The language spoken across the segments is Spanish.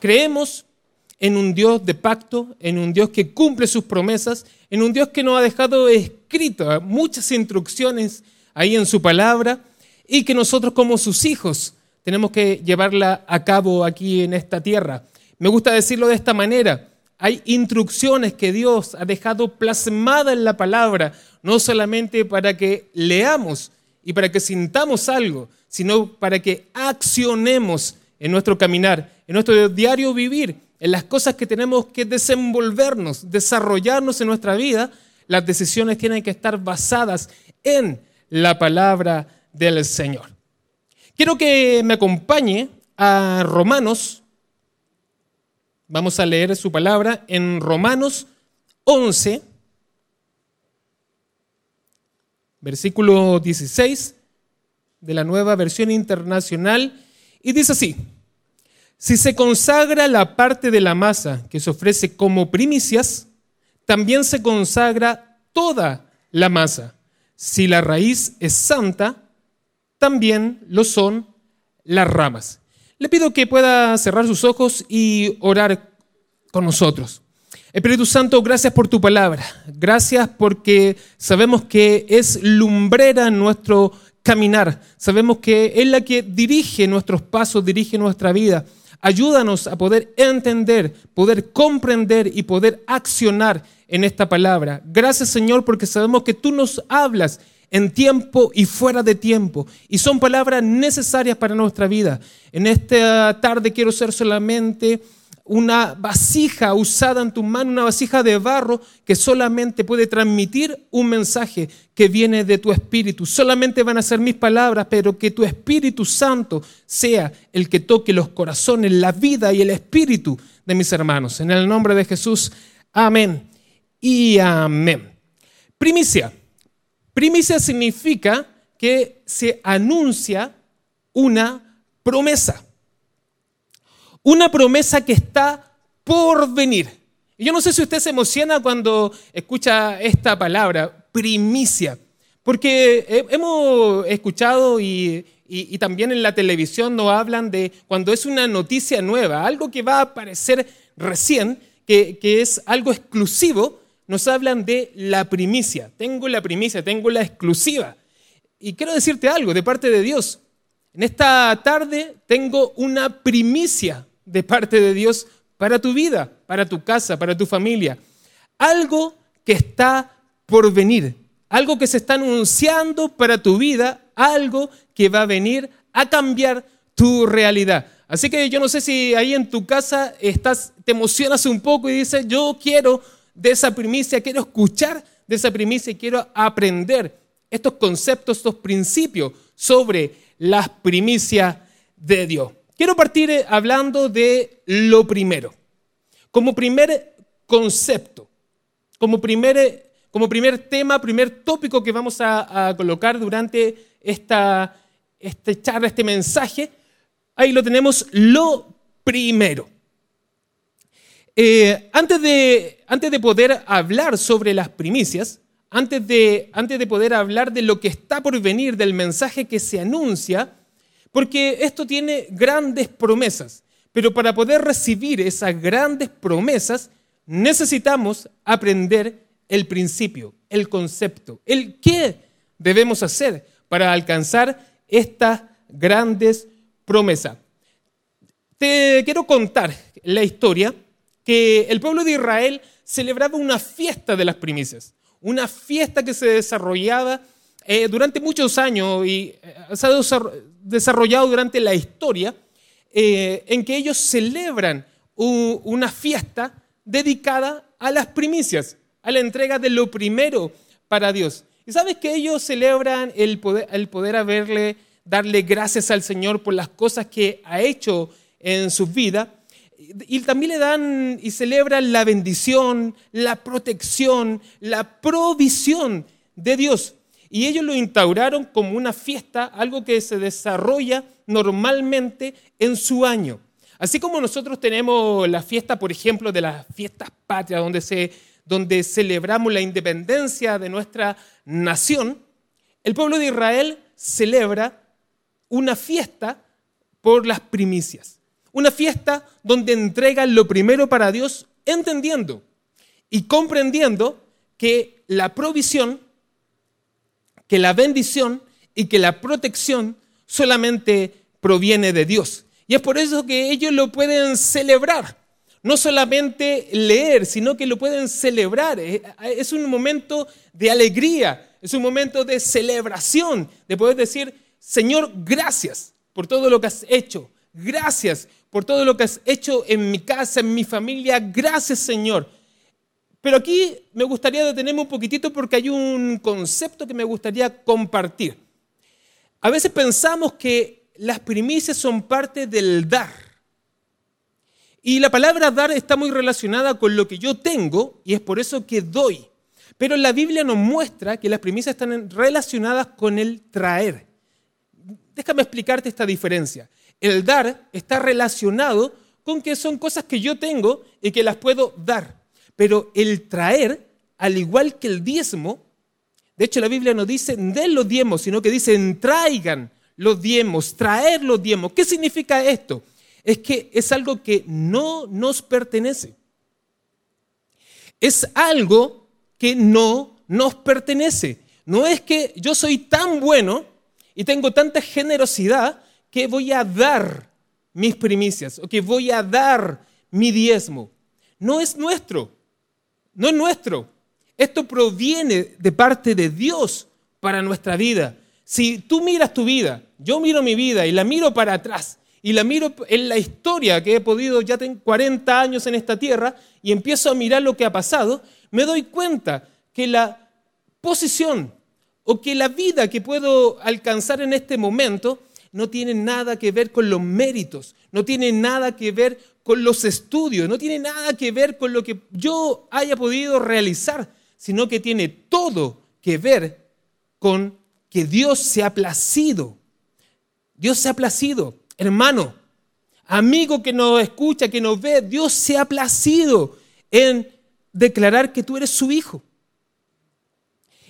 Creemos en un Dios de pacto, en un Dios que cumple sus promesas, en un Dios que nos ha dejado escrito muchas instrucciones ahí en su palabra y que nosotros como sus hijos tenemos que llevarla a cabo aquí en esta tierra. Me gusta decirlo de esta manera. Hay instrucciones que Dios ha dejado plasmadas en la palabra, no solamente para que leamos y para que sintamos algo, sino para que accionemos en nuestro caminar, en nuestro diario vivir, en las cosas que tenemos que desenvolvernos, desarrollarnos en nuestra vida. Las decisiones tienen que estar basadas en la palabra del Señor. Quiero que me acompañe a Romanos. Vamos a leer su palabra en Romanos 11, versículo 16 de la nueva versión internacional. Y dice así, si se consagra la parte de la masa que se ofrece como primicias, también se consagra toda la masa. Si la raíz es santa, también lo son las ramas. Le pido que pueda cerrar sus ojos y orar con nosotros. Espíritu Santo, gracias por tu palabra. Gracias porque sabemos que es lumbrera nuestro caminar. Sabemos que es la que dirige nuestros pasos, dirige nuestra vida. Ayúdanos a poder entender, poder comprender y poder accionar en esta palabra. Gracias Señor porque sabemos que tú nos hablas en tiempo y fuera de tiempo. Y son palabras necesarias para nuestra vida. En esta tarde quiero ser solamente una vasija usada en tu mano, una vasija de barro que solamente puede transmitir un mensaje que viene de tu espíritu. Solamente van a ser mis palabras, pero que tu Espíritu Santo sea el que toque los corazones, la vida y el espíritu de mis hermanos. En el nombre de Jesús, amén y amén. Primicia. Primicia significa que se anuncia una promesa. Una promesa que está por venir. Y yo no sé si usted se emociona cuando escucha esta palabra, primicia, porque hemos escuchado y, también en la televisión nos hablan de cuando es una noticia nueva, algo que va a aparecer recién, que, que es algo exclusivo, nos hablan de la primicia. Tengo la primicia, tengo la exclusiva. Y quiero decirte algo de parte de Dios. En esta tarde tengo una primicia de parte de Dios para tu vida, para tu casa, para tu familia. Algo que está por venir, algo que se está anunciando para tu vida, algo que va a venir a cambiar tu realidad. Así que yo no sé si ahí en tu casa estás, te emocionas un poco y dices, yo quiero de esa primicia, quiero escuchar de esa primicia y quiero aprender estos conceptos, estos principios sobre las primicias de Dios. Quiero partir eh, hablando de lo primero. Como primer concepto, como primer, eh, como primer tema, primer tópico que vamos a, colocar durante esta, este charla, este mensaje, ahí lo tenemos, lo primero. Eh, antes, de, antes de poder hablar sobre las primicias, antes de, antes de poder hablar de lo que está por venir, del mensaje que se anuncia, porque esto tiene grandes promesas, pero para poder recibir esas grandes promesas necesitamos aprender el principio, el concepto, el qué debemos hacer para alcanzar estas grandes promesas. Te quiero contar la historia que el pueblo de Israel celebraba una fiesta de las primicias, una fiesta que se desarrollaba eh, durante muchos años y eh, se ha desarrollado durante la historia, eh, en que ellos celebran una fiesta dedicada a las primicias, a la entrega de lo primero para Dios. Y sabes que ellos celebran el poder, el poder haberle, darle gracias al Señor por las cosas que ha hecho en su vida y también le dan y celebran la bendición, la protección, la provisión de Dios. Y ellos lo instauraron como una fiesta, algo que se desarrolla normalmente en su año. Así como nosotros tenemos la fiesta, por ejemplo, de las fiestas patrias, donde, se, donde celebramos la independencia de nuestra nación, el pueblo de Israel celebra una fiesta por las primicias Una fiesta donde entregan lo primero para Dios, entendiendo y comprendiendo que la provisión, que la bendición y que la protección solamente proviene de Dios. Y es por eso que ellos lo pueden celebrar. No solamente leer, sino que lo pueden celebrar. Es un momento de alegría, es un momento de celebración, de poder decir, Señor, gracias por todo lo que has hecho. Gracias por todo lo que has hecho en mi casa, en mi familia. Gracias, Señor. Pero aquí me gustaría detenerme un poquitito porque hay un concepto que me gustaría compartir. A veces pensamos que las primicias son parte del dar. Y la palabra dar está muy relacionada con lo que yo tengo y es por eso que doy. Pero la Biblia nos muestra que las primicias están relacionadas con el traer. Déjame explicarte esta diferencia. El dar está relacionado con que son cosas que yo tengo y que las puedo dar. Pero el traer, al igual que el diezmo, de hecho la Biblia no dice den los diezmos, sino que dice traigan los diezmos, traer los diezmos. ¿Qué significa esto? Es que es algo que no nos pertenece. Es algo que no nos pertenece. No es que yo soy tan bueno y tengo tanta generosidad que voy a dar mis primicias o que voy a dar mi diezmo. No es nuestro no es nuestro. Esto proviene de parte de Dios para nuestra vida. Si tú miras tu vida, yo miro mi vida y la miro para atrás y la miro en la historia que he podido, ya tengo 40 años en esta tierra y empiezo a mirar lo que ha pasado, me doy cuenta que la posición o que la vida que puedo alcanzar en este momento no tiene nada que ver con los méritos, no tiene nada que ver con los estudios, no tiene nada que ver con lo que yo haya podido realizar, sino que tiene todo que ver con que Dios se ha placido. Dios se ha placido, hermano, amigo que nos escucha, que nos ve, Dios se ha placido en declarar que tú eres su hijo.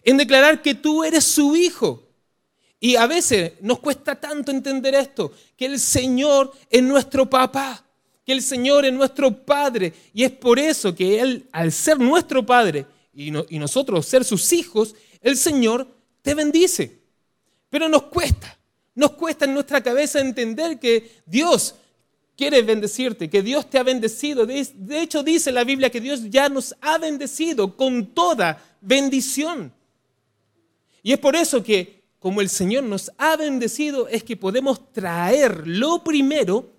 En declarar que tú eres su hijo. Y a veces nos cuesta tanto entender esto, que el Señor es nuestro papá que el Señor es nuestro Padre. Y es por eso que Él, al ser nuestro Padre y, y nosotros ser sus hijos, el Señor te bendice. Pero nos cuesta, nos cuesta en nuestra cabeza entender que Dios quiere bendecirte, que Dios te ha bendecido. De hecho, dice la Biblia que Dios ya nos ha bendecido con toda bendición. Y es por eso que, como el Señor nos ha bendecido, es que podemos traer lo primero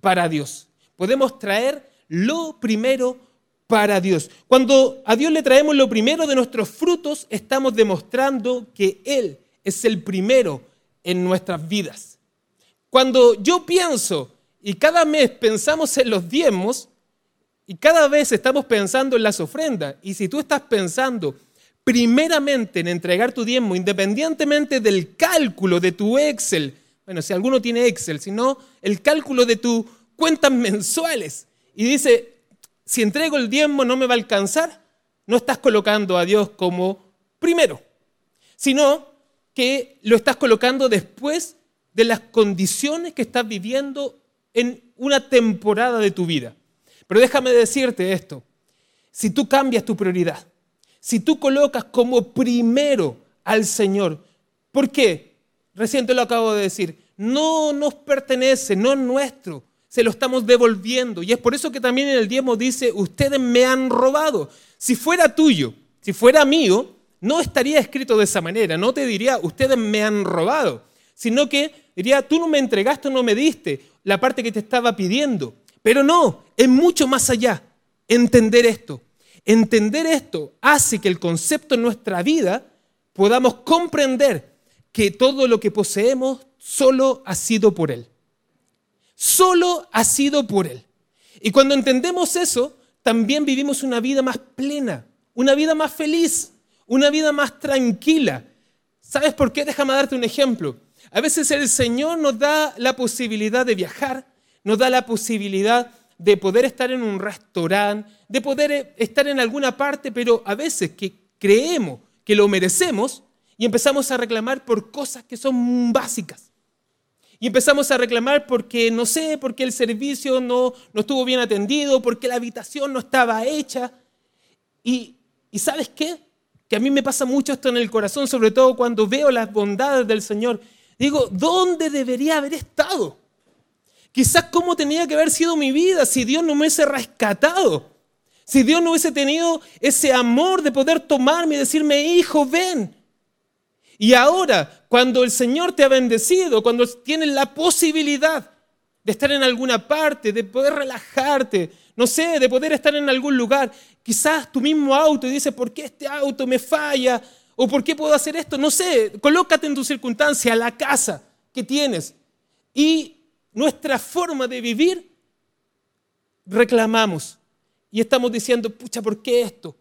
para Dios podemos traer lo primero para Dios. Cuando a Dios le traemos lo primero de nuestros frutos, estamos demostrando que Él es el primero en nuestras vidas. Cuando yo pienso y cada mes pensamos en los diezmos y cada vez estamos pensando en las ofrendas, y si tú estás pensando primeramente en entregar tu diezmo, independientemente del cálculo de tu Excel, bueno, si alguno tiene Excel, sino el cálculo de tu cuentas mensuales. Y dice, si entrego el diezmo no me va a alcanzar, no estás colocando a Dios como primero, sino que lo estás colocando después de las condiciones que estás viviendo en una temporada de tu vida. Pero déjame decirte esto, si tú cambias tu prioridad, si tú colocas como primero al Señor, ¿por qué? Recién te lo acabo de decir, no nos pertenece, no es nuestro, se lo estamos devolviendo. Y es por eso que también en el diezmo dice, ustedes me han robado. Si fuera tuyo, si fuera mío, no estaría escrito de esa manera, no te diría, ustedes me han robado, sino que diría, tú no me entregaste, no me diste la parte que te estaba pidiendo. Pero no, es mucho más allá entender esto. Entender esto hace que el concepto en nuestra vida podamos comprender que todo lo que poseemos solo ha sido por Él solo ha sido por Él. Y cuando entendemos eso, también vivimos una vida más plena, una vida más feliz, una vida más tranquila. ¿Sabes por qué? Déjame darte un ejemplo. A veces el Señor nos da la posibilidad de viajar, nos da la posibilidad de poder estar en un restaurante, de poder estar en alguna parte, pero a veces que creemos que lo merecemos y empezamos a reclamar por cosas que son básicas. Y empezamos a reclamar porque, no sé, porque el servicio no, no estuvo bien atendido, porque la habitación no estaba hecha. Y, y ¿sabes qué? Que a mí me pasa mucho esto en el corazón, sobre todo cuando veo las bondades del Señor. Digo, ¿dónde debería haber estado? Quizás cómo tenía que haber sido mi vida si Dios no me hubiese rescatado. Si Dios no hubiese tenido ese amor de poder tomarme y decirme, hijo, ven. Y ahora, cuando el Señor te ha bendecido, cuando tienes la posibilidad de estar en alguna parte, de poder relajarte, no sé, de poder estar en algún lugar, quizás tu mismo auto y dices, ¿por qué este auto me falla? ¿O por qué puedo hacer esto? No sé, colócate en tu circunstancia, la casa que tienes. Y nuestra forma de vivir, reclamamos. Y estamos diciendo, pucha, ¿por qué esto?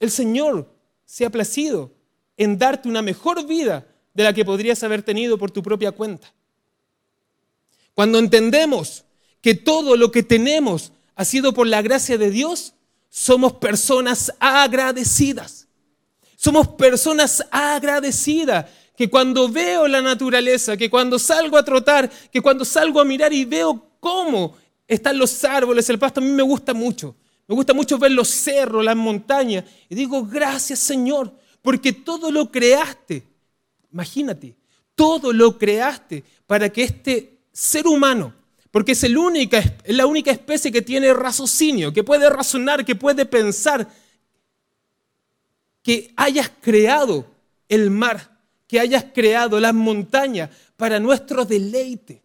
El Señor se ha placido en darte una mejor vida de la que podrías haber tenido por tu propia cuenta. Cuando entendemos que todo lo que tenemos ha sido por la gracia de Dios, somos personas agradecidas. Somos personas agradecidas que cuando veo la naturaleza, que cuando salgo a trotar, que cuando salgo a mirar y veo cómo están los árboles, el pasto, a mí me gusta mucho. Me gusta mucho ver los cerros, las montañas. Y digo, gracias Señor, porque todo lo creaste. Imagínate, todo lo creaste para que este ser humano, porque es, el única, es la única especie que tiene raciocinio, que puede razonar, que puede pensar, que hayas creado el mar, que hayas creado las montañas para nuestro deleite,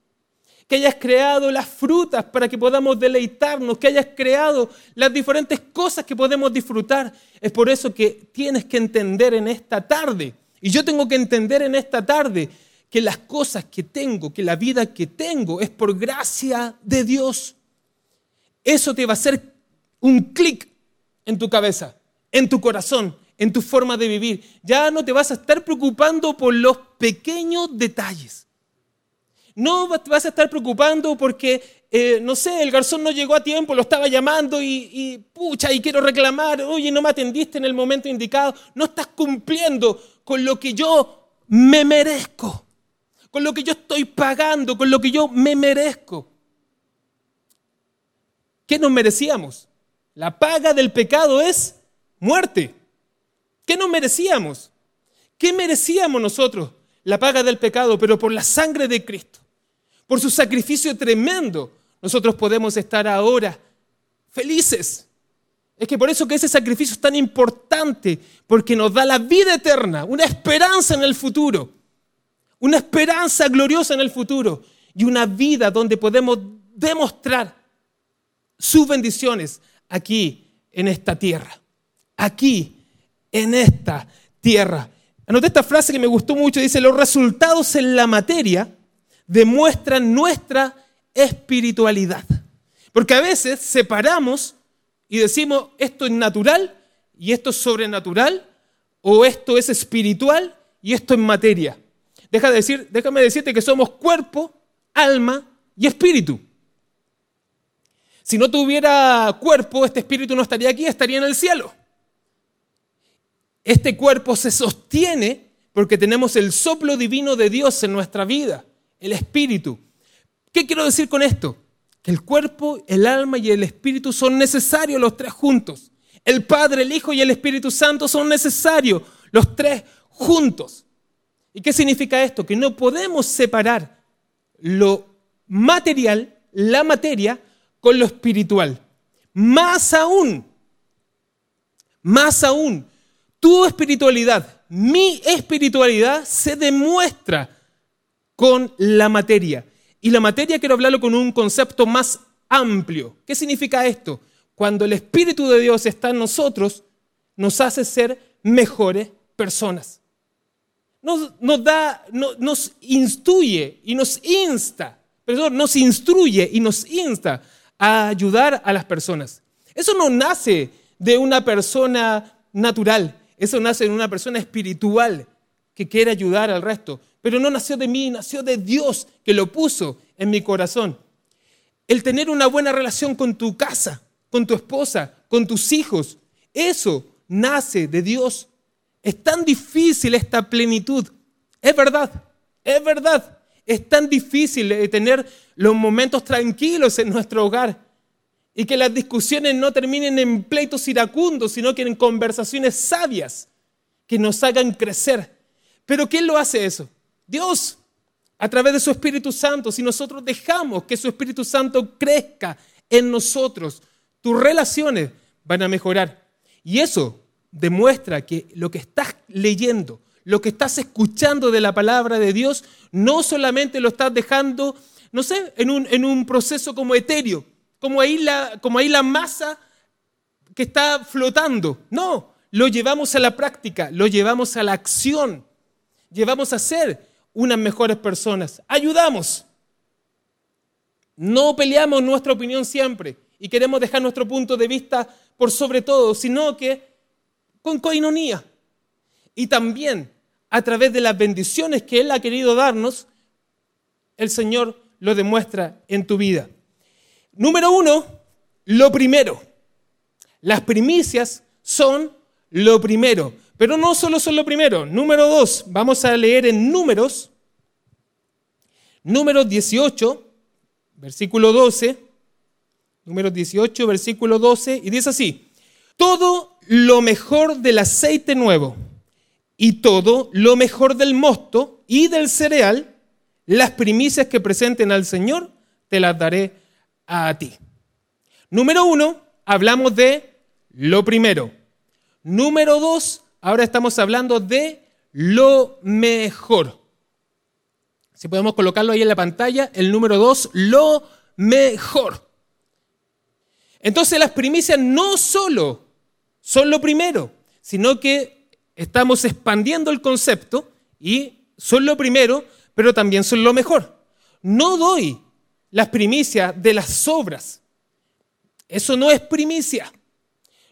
que hayas creado las frutas para que podamos deleitarnos, que hayas creado las diferentes cosas que podemos disfrutar. Es por eso que tienes que entender en esta tarde, y yo tengo que entender en esta tarde, que las cosas que tengo, que la vida que tengo es por gracia de Dios. Eso te va a hacer un clic en tu cabeza, en tu corazón, en tu forma de vivir. Ya no te vas a estar preocupando por los pequeños detalles. No vas a estar preocupando porque, eh, no sé, el garzón no llegó a tiempo, lo estaba llamando y, y, pucha, y quiero reclamar, oye, no me atendiste en el momento indicado. No estás cumpliendo con lo que yo me merezco, con lo que yo estoy pagando, con lo que yo me merezco. ¿Qué nos merecíamos? La paga del pecado es muerte. ¿Qué nos merecíamos? ¿Qué merecíamos nosotros? La paga del pecado, pero por la sangre de Cristo, por su sacrificio tremendo, nosotros podemos estar ahora felices. Es que por eso que ese sacrificio es tan importante, porque nos da la vida eterna, una esperanza en el futuro, una esperanza gloriosa en el futuro y una vida donde podemos demostrar sus bendiciones aquí en esta tierra, aquí en esta tierra. Anoté esta frase que me gustó mucho, dice, los resultados en la materia demuestran nuestra espiritualidad. Porque a veces separamos y decimos, esto es natural y esto es sobrenatural, o esto es espiritual y esto es materia. Deja de decir, déjame decirte que somos cuerpo, alma y espíritu. Si no tuviera cuerpo, este espíritu no estaría aquí, estaría en el cielo. Este cuerpo se sostiene porque tenemos el soplo divino de Dios en nuestra vida, el espíritu. ¿Qué quiero decir con esto? Que el cuerpo, el alma y el espíritu son necesarios los tres juntos. El Padre, el Hijo y el Espíritu Santo son necesarios los tres juntos. ¿Y qué significa esto? Que no podemos separar lo material, la materia, con lo espiritual. Más aún, más aún, tu espiritualidad, mi espiritualidad se demuestra con la materia. Y la materia quiero hablarlo con un concepto más amplio. ¿Qué significa esto? Cuando el Espíritu de Dios está en nosotros, nos hace ser mejores personas. Nos, da, nos instruye y nos insta, perdón, nos instruye y nos insta a ayudar a las personas. Eso no nace de una persona natural, eso nace en una persona espiritual que quiere ayudar al resto. Pero no nació de mí, nació de Dios que lo puso en mi corazón. El tener una buena relación con tu casa, con tu esposa, con tus hijos, eso nace de Dios. Es tan difícil esta plenitud. Es verdad, es verdad. es tan difícil de tener los momentos tranquilos en nuestro hogar y que las discusiones no terminen en pleitos iracundos, sino que en conversaciones sabias que nos hagan crecer. Pero ¿quién lo hace eso? Dios, a través de su Espíritu Santo. Si nosotros dejamos que su Espíritu Santo crezca en nosotros, tus relaciones van a mejorar. Y eso demuestra que lo que estás leyendo, lo que estás escuchando de la palabra de Dios, no solamente lo estás dejando, no sé, en un, en un proceso como etéreo, como ahí, la, como ahí la masa que está flotando. No, lo llevamos a la práctica, lo llevamos a la acción, llevamos a ser unas mejores personas. Ayudamos. No peleamos nuestra opinión siempre y queremos dejar nuestro punto de vista por sobre todo, sino que con coinonía. Y también a través de las bendiciones que Él ha querido darnos, el Señor lo demuestra en tu vida. Número uno, lo primero. Las primicias son lo primero. Pero no solo son lo primero. Número dos, vamos a leer en números, números 18, versículo 12. Números 18, versículo 12. Y dice así, todo lo mejor del aceite nuevo y todo lo mejor del mosto y del cereal, las primicias que presenten al Señor, te las daré a ti. Número uno, hablamos de lo primero. Número dos, ahora estamos hablando de lo mejor. Si podemos colocarlo ahí en la pantalla, el número dos, lo mejor. Entonces las primicias no solo son lo primero, sino que estamos expandiendo el concepto y son lo primero, pero también son lo mejor. No doy las primicias de las obras. Eso no es primicia.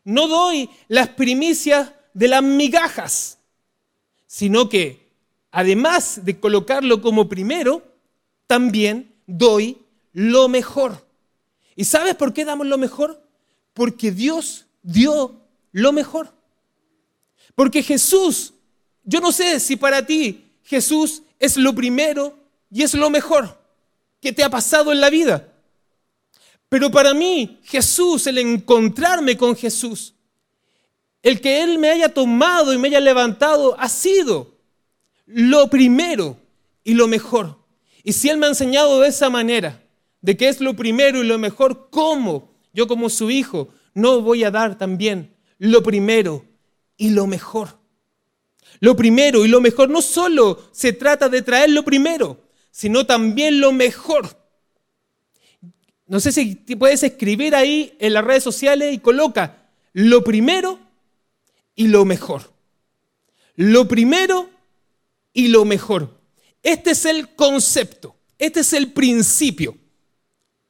No doy las primicias de las migajas, sino que además de colocarlo como primero, también doy lo mejor. ¿Y sabes por qué damos lo mejor? Porque Dios dio lo mejor. Porque Jesús, yo no sé si para ti Jesús es lo primero y es lo mejor que te ha pasado en la vida. Pero para mí Jesús, el encontrarme con Jesús, el que Él me haya tomado y me haya levantado, ha sido lo primero y lo mejor. Y si Él me ha enseñado de esa manera, de que es lo primero y lo mejor, ¿cómo yo como su hijo no voy a dar también lo primero y lo mejor? Lo primero y lo mejor no solo se trata de traer lo primero, sino también lo mejor. No sé si puedes escribir ahí en las redes sociales y coloca lo primero y lo mejor. Lo primero y lo mejor. Este es el concepto, este es el principio.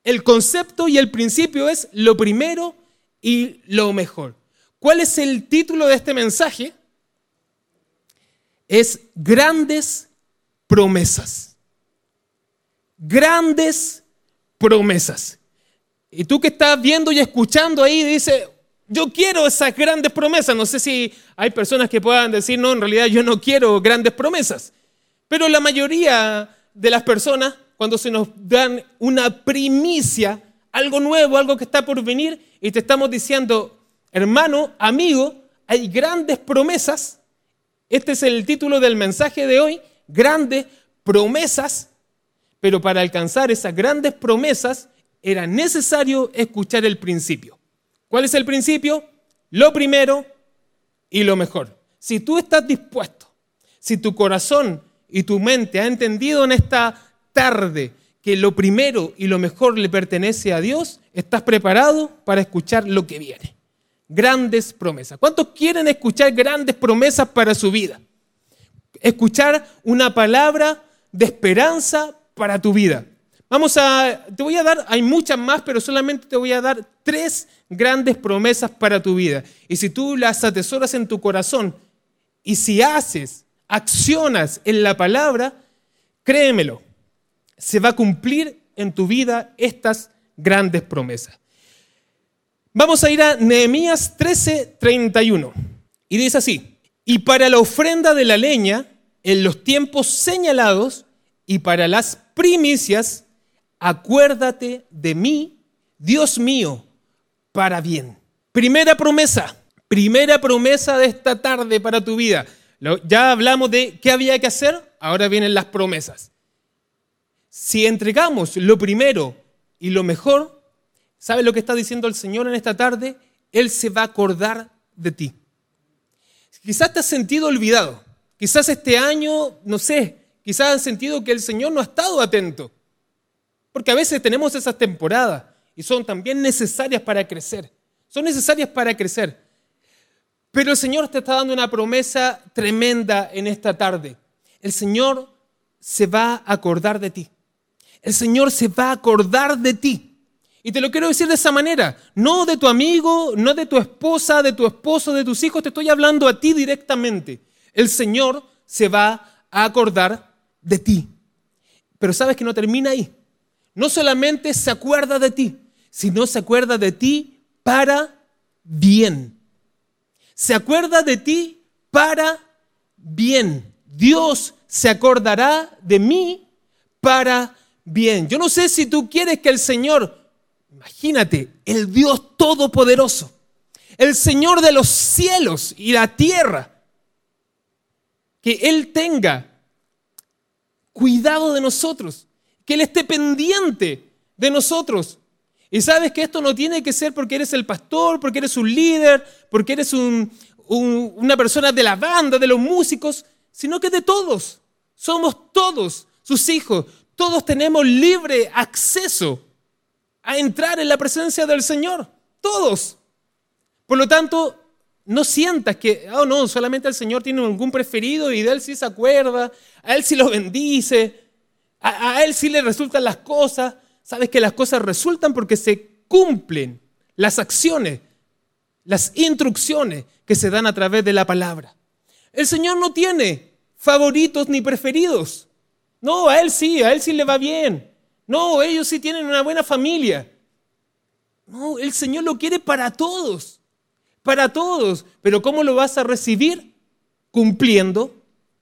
El concepto y el principio es lo primero y lo mejor. ¿Cuál es el título de este mensaje? Es grandes promesas. Grandes promesas. Y tú que estás viendo y escuchando ahí, dice, yo quiero esas grandes promesas. No sé si hay personas que puedan decir, no, en realidad yo no quiero grandes promesas. Pero la mayoría de las personas cuando se nos dan una primicia, algo nuevo, algo que está por venir, y te estamos diciendo, hermano, amigo, hay grandes promesas. Este es el título del mensaje de hoy, grandes promesas, pero para alcanzar esas grandes promesas era necesario escuchar el principio. ¿Cuál es el principio? Lo primero y lo mejor. Si tú estás dispuesto, si tu corazón y tu mente ha entendido en esta tarde que lo primero y lo mejor le pertenece a Dios, estás preparado para escuchar lo que viene. Grandes promesas. ¿Cuántos quieren escuchar grandes promesas para su vida? Escuchar una palabra de esperanza para tu vida. Vamos a, te voy a dar, hay muchas más, pero solamente te voy a dar tres grandes promesas para tu vida. Y si tú las atesoras en tu corazón y si haces, accionas en la palabra, créemelo, se va a cumplir en tu vida estas grandes promesas. Vamos a ir a Nehemías 13:31 y dice así, y para la ofrenda de la leña, en los tiempos señalados, y para las primicias, acuérdate de mí, Dios mío, para bien. Primera promesa, primera promesa de esta tarde para tu vida. Ya hablamos de qué había que hacer, ahora vienen las promesas. Si entregamos lo primero y lo mejor, ¿sabes lo que está diciendo el Señor en esta tarde? Él se va a acordar de ti. Quizás te has sentido olvidado. Quizás este año, no sé, quizás has sentido que el Señor no ha estado atento. Porque a veces tenemos esas temporadas y son también necesarias para crecer. Son necesarias para crecer. Pero el Señor te está dando una promesa tremenda en esta tarde. El Señor se va a acordar de ti. El Señor se va a acordar de ti. Y te lo quiero decir de esa manera. No de tu amigo, no de tu esposa, de tu esposo, de tus hijos. Te estoy hablando a ti directamente. El Señor se va a acordar de ti. Pero sabes que no termina ahí. No solamente se acuerda de ti, sino se acuerda de ti para bien se acuerda de ti para bien. Dios se acordará de mí para bien. Yo no sé si tú quieres que el Señor, imagínate, el Dios Todopoderoso, el Señor de los cielos y la tierra, que Él tenga cuidado de nosotros, que Él esté pendiente de nosotros, y sabes que esto no tiene que ser porque eres el pastor, porque eres un líder, porque eres una persona de la banda, de los músicos, sino que de todos. Somos todos sus hijos. Todos tenemos libre acceso a entrar en la presencia del Señor. Todos. Por lo tanto, no sientas que, oh no, solamente el Señor tiene algún preferido y de Él sí se acuerda, a Él sí lo bendice, a, Él sí le resultan las cosas. Sabes que las cosas resultan porque se cumplen las acciones, las instrucciones que se dan a través de la palabra. El Señor no tiene favoritos ni preferidos. No, a Él sí, a Él sí le va bien. No, ellos sí tienen una buena familia. No, el Señor lo quiere para todos, para todos. Pero ¿cómo lo vas a recibir? Cumpliendo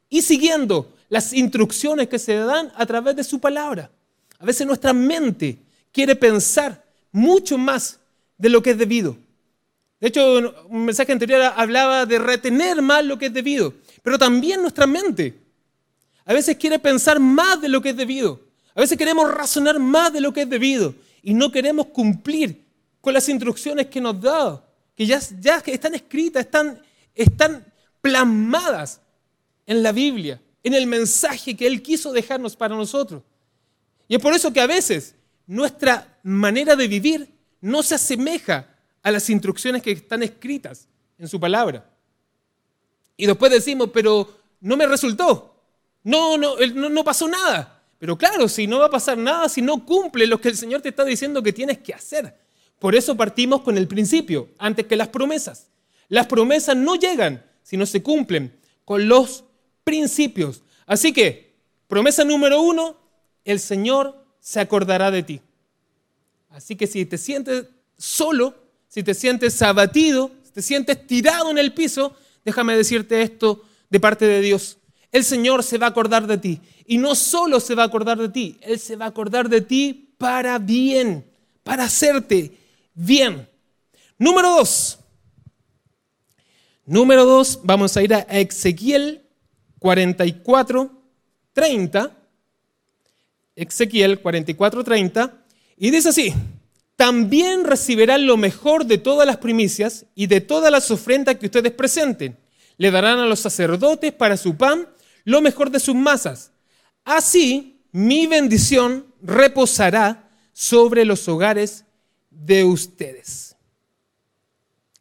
y siguiendo las instrucciones que se dan a través de su palabra. A veces nuestra mente quiere pensar mucho más de lo que es debido. De hecho, un mensaje anterior hablaba de retener más lo que es debido, pero también nuestra mente a veces quiere pensar más de lo que es debido. A veces queremos razonar más de lo que es debido y no queremos cumplir con las instrucciones que nos da, que ya, ya están escritas, están, están plasmadas en la Biblia, en el mensaje que Él quiso dejarnos para nosotros. Y es por eso que a veces nuestra manera de vivir no se asemeja a las instrucciones que están escritas en su palabra. Y después decimos, pero no me resultó. No, no, no, no pasó nada. Pero claro, si no va a pasar nada, si no cumple lo que el Señor te está diciendo que tienes que hacer. Por eso partimos con el principio, antes que las promesas. Las promesas no llegan si no se cumplen con los principios. Así que, promesa número uno, el Señor se acordará de ti. Así que si te sientes solo, si te sientes abatido, si te sientes tirado en el piso, déjame decirte esto de parte de Dios. El Señor se va a acordar de ti. Y no solo se va a acordar de ti, Él se va a acordar de ti para bien, para hacerte bien. Número dos. Número dos, vamos a ir a Ezequiel 44, 30. Ezequiel 44:30, y dice así, también recibirán lo mejor de todas las primicias y de todas las ofrendas que ustedes presenten. Le darán a los sacerdotes para su pan lo mejor de sus masas. Así mi bendición reposará sobre los hogares de ustedes.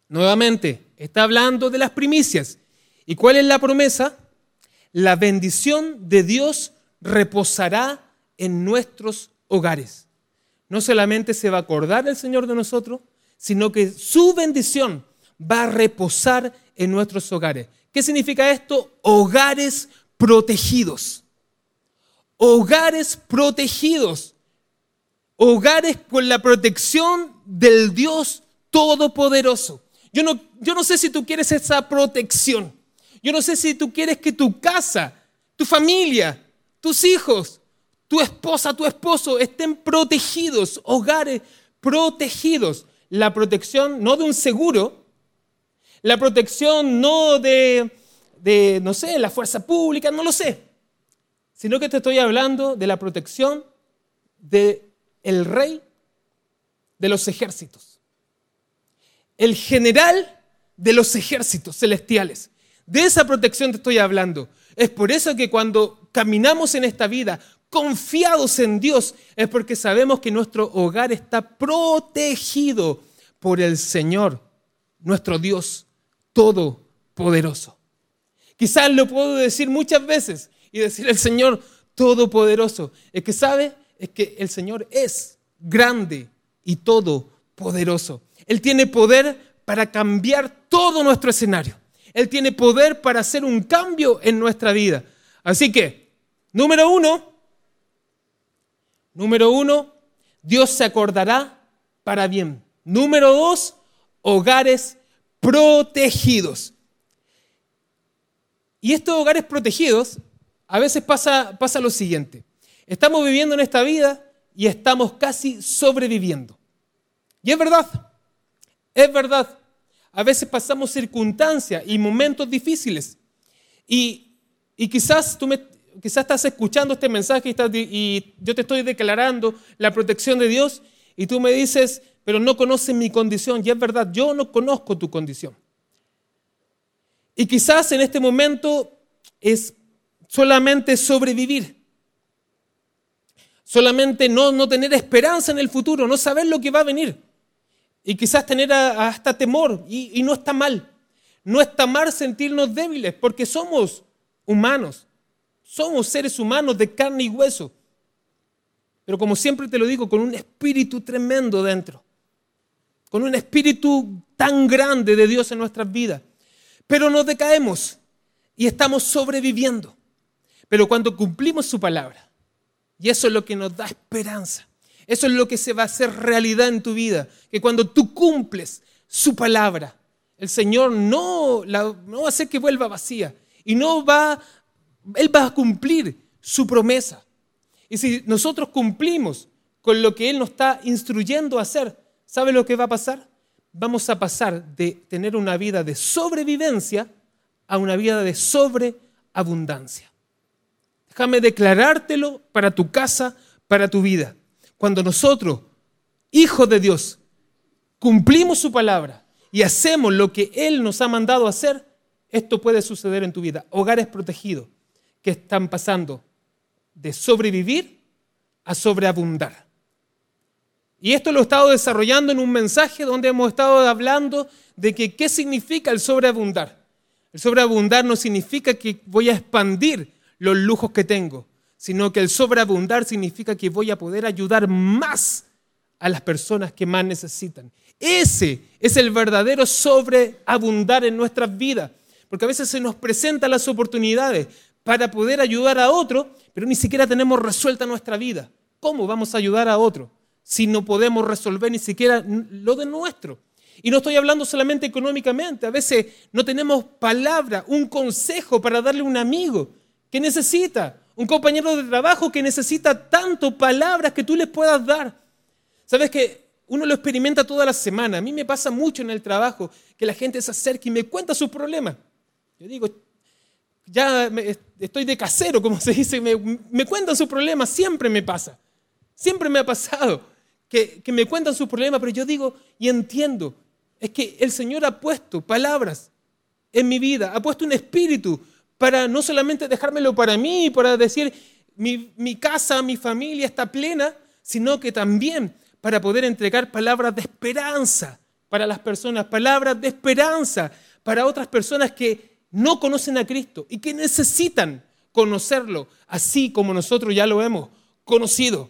Nuevamente, está hablando de las primicias. ¿Y cuál es la promesa? La bendición de Dios reposará en nuestros hogares. No solamente se va a acordar el Señor de nosotros, sino que su bendición va a reposar en nuestros hogares. ¿Qué significa esto? Hogares protegidos. Hogares protegidos. Hogares con la protección del Dios Todopoderoso. Yo no, yo no sé si tú quieres esa protección. Yo no sé si tú quieres que tu casa, tu familia, tus hijos tu esposa, tu esposo estén protegidos, hogares protegidos. La protección no de un seguro, la protección no de, no sé, la fuerza pública, no lo sé, sino que te estoy hablando de la protección del el rey de los ejércitos, el general de los ejércitos celestiales. De esa protección te estoy hablando. Es por eso que cuando caminamos en esta vida confiados en Dios, es porque sabemos que nuestro hogar está protegido por el Señor, nuestro Dios Todopoderoso. Quizás lo puedo decir muchas veces y decir el Señor Todopoderoso. Es que sabe, es que el Señor es grande y todopoderoso. Él tiene poder para cambiar todo nuestro escenario. Él tiene poder para hacer un cambio en nuestra vida. Así que, número uno, número uno, Dios se acordará para bien. Número dos, hogares protegidos. Y estos hogares protegidos, a veces pasa, pasa lo siguiente. Estamos viviendo en esta vida y estamos casi sobreviviendo. Y es verdad, es verdad. A veces pasamos circunstancias y momentos difíciles. Y, quizás tú me, quizás estás escuchando este mensaje y, y yo te estoy declarando la protección de Dios y tú me dices, pero no conoces mi condición. Y es verdad, yo no conozco tu condición. Y quizás en este momento es solamente sobrevivir. Solamente no, no tener esperanza en el futuro, no saber lo que va a venir. Y quizás tener hasta temor. Y, y no está mal. No está mal sentirnos débiles porque somos humanos. Somos seres humanos de carne y hueso. Pero como siempre te lo digo, con un espíritu tremendo dentro. Con un espíritu tan grande de Dios en nuestras vidas pero nos decaemos y estamos sobreviviendo. Pero cuando cumplimos su palabra, y eso es lo que nos da esperanza, eso es lo que se va a hacer realidad en tu vida, que cuando tú cumples su palabra, el Señor no, no va a hacer que vuelva vacía y no va, Él va a cumplir su promesa. Y si nosotros cumplimos con lo que Él nos está instruyendo a hacer, ¿sabe lo que va a pasar? vamos a pasar de tener una vida de sobrevivencia a una vida de sobreabundancia. Déjame declarártelo para tu casa, para tu vida. Cuando nosotros, hijos de Dios, cumplimos su palabra y hacemos lo que Él nos ha mandado hacer, esto puede suceder en tu vida. Hogares protegidos que están pasando de sobrevivir a sobreabundar. Y esto lo he estado desarrollando en un mensaje donde hemos estado hablando de que qué significa el sobreabundar. El sobreabundar no significa que voy a expandir los lujos que tengo, sino que el sobreabundar significa que voy a poder ayudar más a las personas que más necesitan. Ese es el verdadero sobreabundar en nuestras vidas, porque a veces se nos presentan las oportunidades para poder ayudar a otro, pero ni siquiera tenemos resuelta nuestra vida. ¿Cómo vamos a ayudar a otro? si no podemos resolver ni siquiera lo de nuestro? Y no estoy hablando solamente económicamente, a veces no tenemos palabra, un consejo para darle a un amigo que necesita, un compañero de trabajo que necesita tanto palabras que tú les puedas dar. Sabes que uno lo experimenta toda la semana. A mí me pasa mucho en el trabajo que la gente se acerca y me cuenta sus problemas. Yo digo, ya estoy de casero, como se dice, me, me cuentan sus problemas, siempre me pasa. Siempre me ha pasado que, me cuentan sus problemas, pero yo digo y entiendo, es que el Señor ha puesto palabras en mi vida, ha puesto un espíritu para no solamente dejármelo para mí, para decir mi, mi casa, mi familia está plena, sino que también para poder entregar palabras de esperanza para las personas, palabras de esperanza para otras personas que no conocen a Cristo y que necesitan conocerlo, así como nosotros ya lo hemos conocido.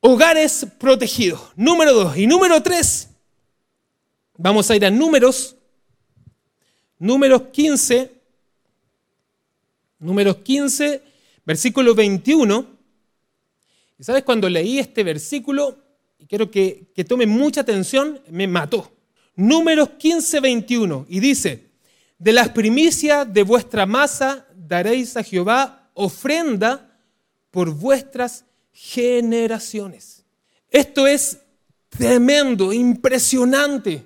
Hogares protegidos. Número dos. Y número tres. Vamos a ir a números. Números 15. Números 15, versículo 21. Y sabes, cuando leí este versículo, y quiero que, que tome mucha atención, me mató. Números 15, 21. Y dice, de las primicias de vuestra masa daréis a Jehová ofrenda por vuestras generaciones. Esto es tremendo, impresionante,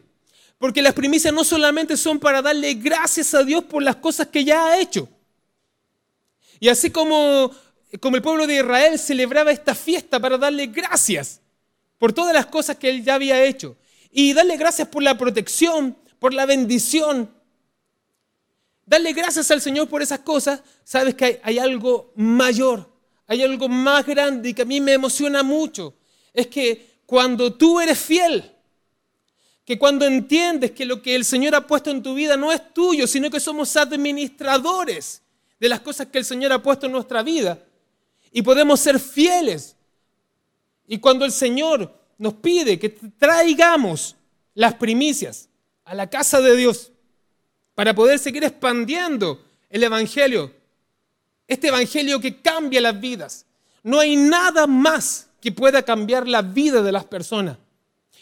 porque las primicias no solamente son para darle gracias a Dios por las cosas que ya ha hecho. Y así como, como el pueblo de Israel celebraba esta fiesta para darle gracias por todas las cosas que él ya había hecho, y darle gracias por la protección, por la bendición, darle gracias al Señor por esas cosas, sabes que hay, hay algo mayor, hay algo más grande y que a mí me emociona mucho. Es que cuando tú eres fiel, que cuando entiendes que lo que el Señor ha puesto en tu vida no es tuyo, sino que somos administradores de las cosas que el Señor ha puesto en nuestra vida y podemos ser fieles. Y cuando el Señor nos pide que traigamos las primicias a la casa de Dios para poder seguir expandiendo el Evangelio, este Evangelio que cambia las vidas. No hay nada más que pueda cambiar la vida de las personas.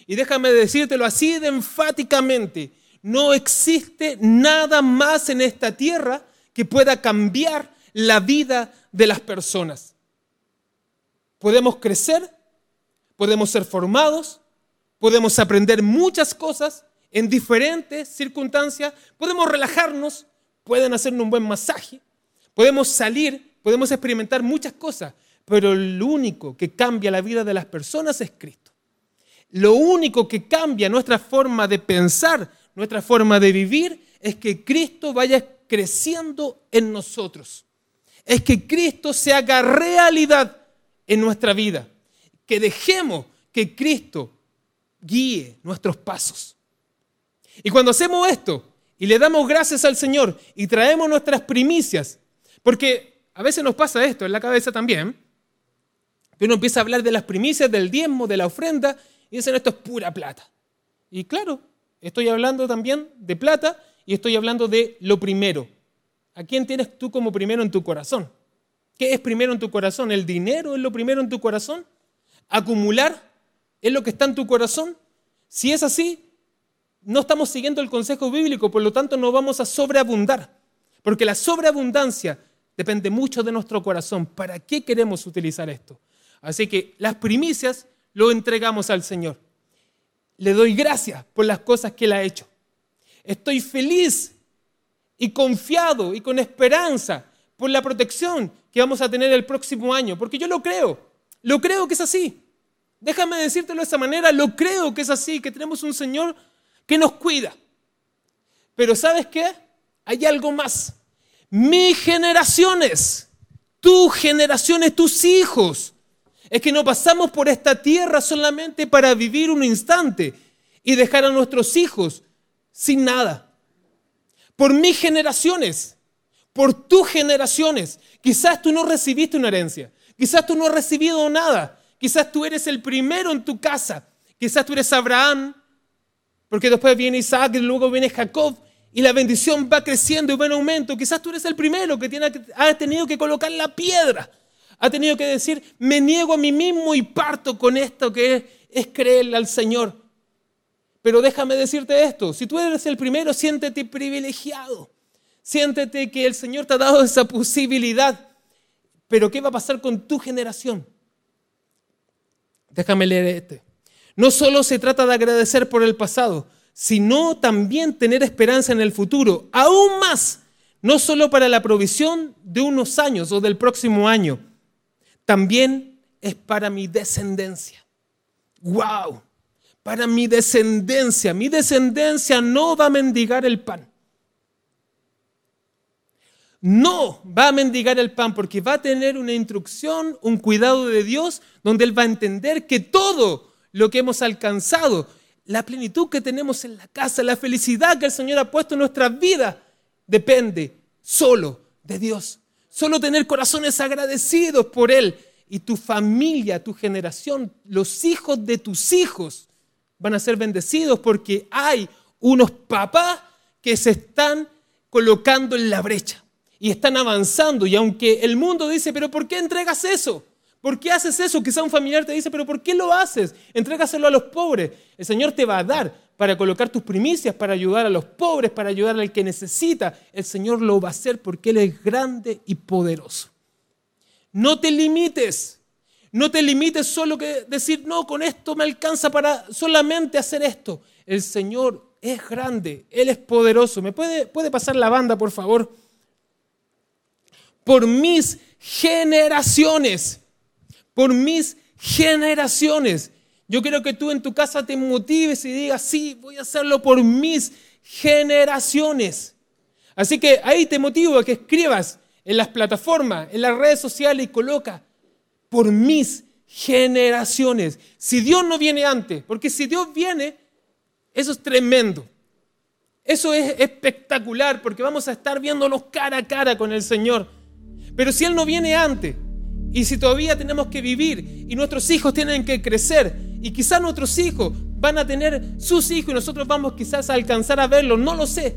Y déjame decírtelo así de enfáticamente, no existe nada más en esta tierra que pueda cambiar la vida de las personas. Podemos crecer, podemos ser formados, podemos aprender muchas cosas en diferentes circunstancias, podemos relajarnos, pueden hacernos un buen masaje, podemos salir, podemos experimentar muchas cosas, pero lo único que cambia la vida de las personas es Cristo. Lo único que cambia nuestra forma de pensar, nuestra forma de vivir, es que Cristo vaya creciendo en nosotros. Es que Cristo se haga realidad en nuestra vida. Que dejemos que Cristo guíe nuestros pasos. Y cuando hacemos esto y le damos gracias al Señor y traemos nuestras primicias, porque a veces nos pasa esto en la cabeza también, que uno empieza a hablar de las primicias, del diezmo, de la ofrenda, y dicen esto es pura plata. Y claro, estoy hablando también de plata y estoy hablando de lo primero. ¿A quién tienes tú como primero en tu corazón? ¿Qué es primero en tu corazón? ¿El dinero es lo primero en tu corazón? ¿Acumular es lo que está en tu corazón? Si es así, no estamos siguiendo el consejo bíblico, por lo tanto no vamos a sobreabundar, porque la sobreabundancia depende mucho de nuestro corazón. ¿Para qué queremos utilizar esto? Así que las primicias lo entregamos al Señor. Le doy gracias por las cosas que Él ha hecho. Estoy feliz y confiado y con esperanza por la protección que vamos a tener el próximo año, porque yo lo creo, lo creo que es así. Déjame decírtelo de esa manera, lo creo que es así, que tenemos un Señor que nos cuida. Pero ¿sabes qué? Hay algo más. Mis generaciones, tus generaciones, tus hijos. Es que no pasamos por esta tierra solamente para vivir un instante y dejar a nuestros hijos sin nada. Por mis generaciones, por tus generaciones. Quizás tú no recibiste una herencia. Quizás tú no has recibido nada. Quizás tú eres el primero en tu casa. Quizás tú eres Abraham, porque después viene Isaac y luego viene Jacob y la bendición va creciendo y va en aumento. Quizás tú eres el primero que tiene, ha tenido que colocar la piedra. Ha tenido que decir, me niego a mí mismo y parto con esto que es, es creerle al Señor. Pero déjame decirte esto, si tú eres el primero, siéntete privilegiado. Siéntete que el Señor te ha dado esa posibilidad. Pero ¿qué va a pasar con tu generación? Déjame leer este. No solo se trata de agradecer por el pasado, sino también tener esperanza en el futuro, aún más, no solo para la provisión de unos años o del próximo año, también es para mi descendencia. ¡Wow! Para mi descendencia. Mi descendencia no va a mendigar el pan. No va a mendigar el pan porque va a tener una instrucción, un cuidado de Dios, donde Él va a entender que todo lo que hemos alcanzado, la plenitud que tenemos en la casa, la felicidad que el Señor ha puesto en nuestra vida, depende solo de Dios. Solo tener corazones agradecidos por Él y tu familia, tu generación, los hijos de tus hijos van a ser bendecidos porque hay unos papás que se están colocando en la brecha y están avanzando. Y aunque el mundo dice, pero ¿por qué entregas eso? ¿Por qué haces eso? Quizá un familiar te dice, pero ¿por qué lo haces? Entrégaselo a los pobres. El Señor te va a dar para colocar tus primicias, para ayudar a los pobres, para ayudar al que necesita. El Señor lo va a hacer porque Él es grande y poderoso. No te limites. No te limites solo que decir, no, con esto me alcanza para solamente hacer esto. El Señor es grande, Él es poderoso. ¿Me puede, puede pasar la banda, por favor? Por mis generaciones, por mis generaciones. Yo quiero que tú en tu casa te motives y digas, sí, voy a hacerlo por mis generaciones. Así que ahí te motivo a que escribas en las plataformas, en las redes sociales y coloca por mis generaciones. Si Dios no viene antes, porque si Dios viene, eso es tremendo. Eso es espectacular porque vamos a estar viéndonos cara a cara con el Señor. Pero si Él no viene antes, y si todavía tenemos que vivir y nuestros hijos tienen que crecer, y quizás nuestros hijos van a tener sus hijos y nosotros vamos quizás a alcanzar a verlos, no lo sé.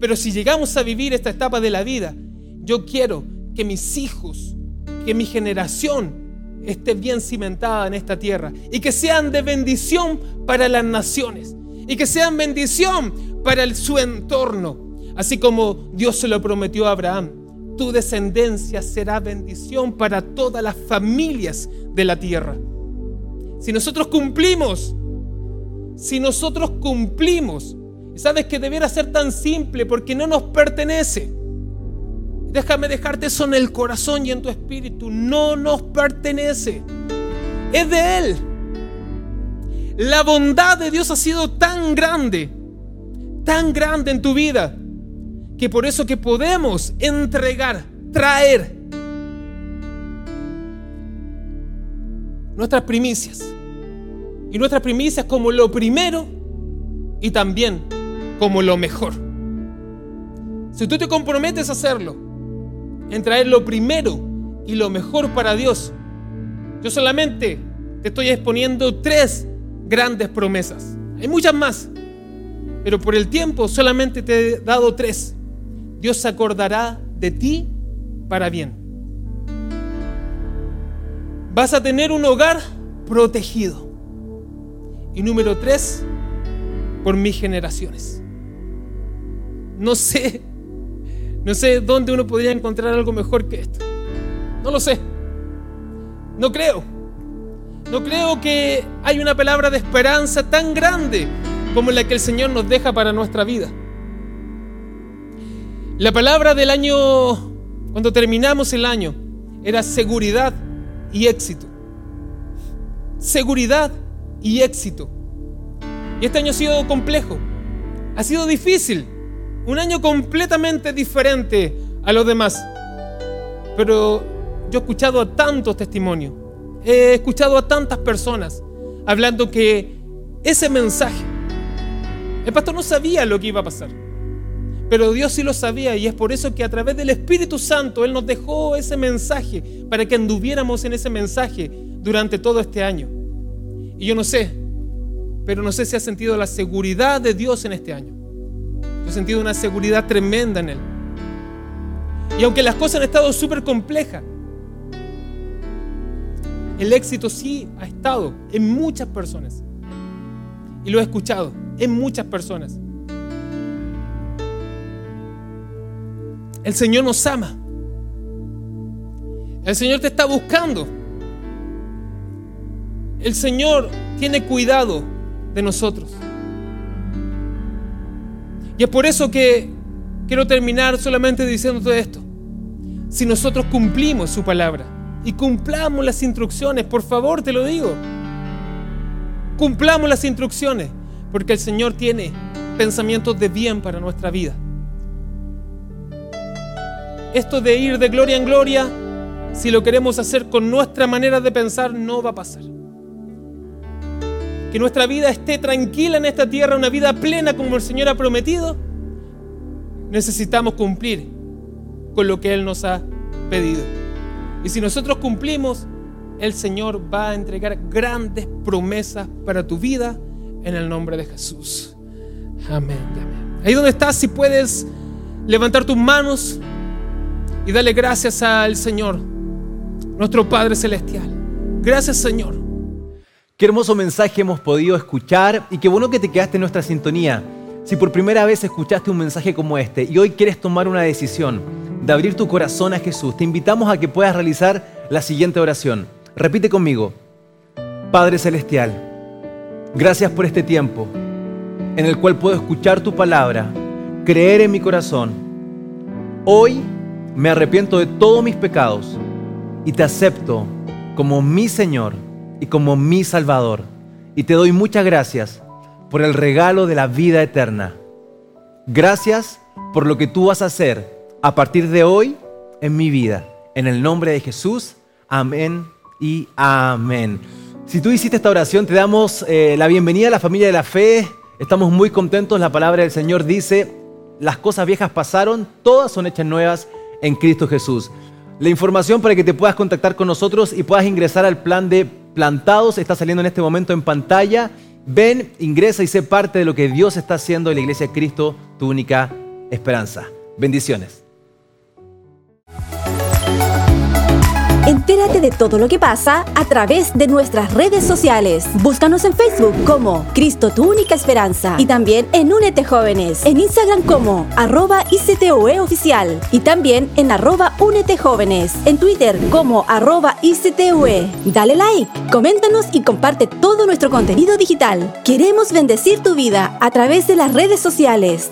Pero si llegamos a vivir esta etapa de la vida, yo quiero que mis hijos, que mi generación esté bien cimentada en esta tierra y que sean de bendición para las naciones y que sean bendición para su entorno, así como Dios se lo prometió a Abraham. Tu descendencia será bendición para todas las familias de la tierra. Si nosotros cumplimos, si nosotros cumplimos, sabes que debiera ser tan simple porque no nos pertenece. Déjame dejarte eso en el corazón y en tu espíritu. No nos pertenece. Es de Él. La bondad de Dios ha sido tan grande, tan grande en tu vida, que por eso que podemos entregar, traer nuestras primicias. Y nuestras primicias como lo primero y también como lo mejor. Si tú te comprometes a hacerlo, en traer lo primero y lo mejor para Dios, yo solamente te estoy exponiendo tres grandes promesas. Hay muchas más, pero por el tiempo solamente te he dado tres. Dios se acordará de ti para bien. Vas a tener un hogar protegido. Y número tres, por mis generaciones. No sé, no sé dónde uno podría encontrar algo mejor que esto. No lo sé. No creo. No creo que hay una palabra de esperanza tan grande como la que el Señor nos deja para nuestra vida. La palabra del año, cuando terminamos el año, era seguridad y éxito. Seguridad y éxito. Y este año ha sido complejo, ha sido difícil, un año completamente diferente a los demás. Pero yo he escuchado a tantos testimonios, he escuchado a tantas personas hablando que ese mensaje, el pastor no sabía lo que iba a pasar, pero Dios sí lo sabía y es por eso que a través del Espíritu Santo Él nos dejó ese mensaje para que anduviéramos en ese mensaje durante todo este año. Y yo no sé, pero no sé si has sentido la seguridad de Dios en este año. Yo he sentido una seguridad tremenda en Él. Y aunque las cosas han estado súper complejas, el éxito sí ha estado en muchas personas. Y lo he escuchado en muchas personas. El Señor nos ama. El Señor te está buscando. El Señor tiene cuidado de nosotros. Y es por eso que quiero terminar solamente diciéndote esto. Si nosotros cumplimos su palabra y cumplamos las instrucciones, por favor te lo digo, cumplamos las instrucciones, porque el Señor tiene pensamientos de bien para nuestra vida. Esto de ir de gloria en gloria, si lo queremos hacer con nuestra manera de pensar, no va a pasar que nuestra vida esté tranquila en esta tierra, una vida plena como el Señor ha prometido, necesitamos cumplir con lo que Él nos ha pedido. Y si nosotros cumplimos, el Señor va a entregar grandes promesas para tu vida en el nombre de Jesús. Amén. amén. Ahí donde estás, si puedes levantar tus manos y darle gracias al Señor, nuestro Padre Celestial. Gracias Señor Qué hermoso mensaje hemos podido escuchar y qué bueno que te quedaste en nuestra sintonía. Si por primera vez escuchaste un mensaje como este y hoy quieres tomar una decisión, de abrir tu corazón a Jesús, te invitamos a que puedas realizar la siguiente oración. Repite conmigo. Padre Celestial, gracias por este tiempo en el cual puedo escuchar tu palabra, creer en mi corazón. Hoy me arrepiento de todos mis pecados y te acepto como mi Señor y como mi Salvador. Y te doy muchas gracias por el regalo de la vida eterna. Gracias por lo que tú vas a hacer a partir de hoy en mi vida. En el nombre de Jesús, amén y amén. Si tú hiciste esta oración, te damos eh, la bienvenida a la familia de la fe. Estamos muy contentos. La palabra del Señor dice, las cosas viejas pasaron, todas son hechas nuevas en Cristo Jesús. La información para que te puedas contactar con nosotros y puedas ingresar al plan de plantados está saliendo en este momento en pantalla. Ven, ingresa y sé parte de lo que Dios está haciendo en la iglesia de Cristo, tu única esperanza. Bendiciones. Entérate de todo lo que pasa a través de nuestras redes sociales. Búscanos en Facebook como Cristo tu única esperanza y también en Únete Jóvenes, en Instagram como arroba ICTOE oficial y también en arroba Únete Jóvenes, en Twitter como arroba ICTOE. Dale like, coméntanos y comparte todo nuestro contenido digital. Queremos bendecir tu vida a través de las redes sociales.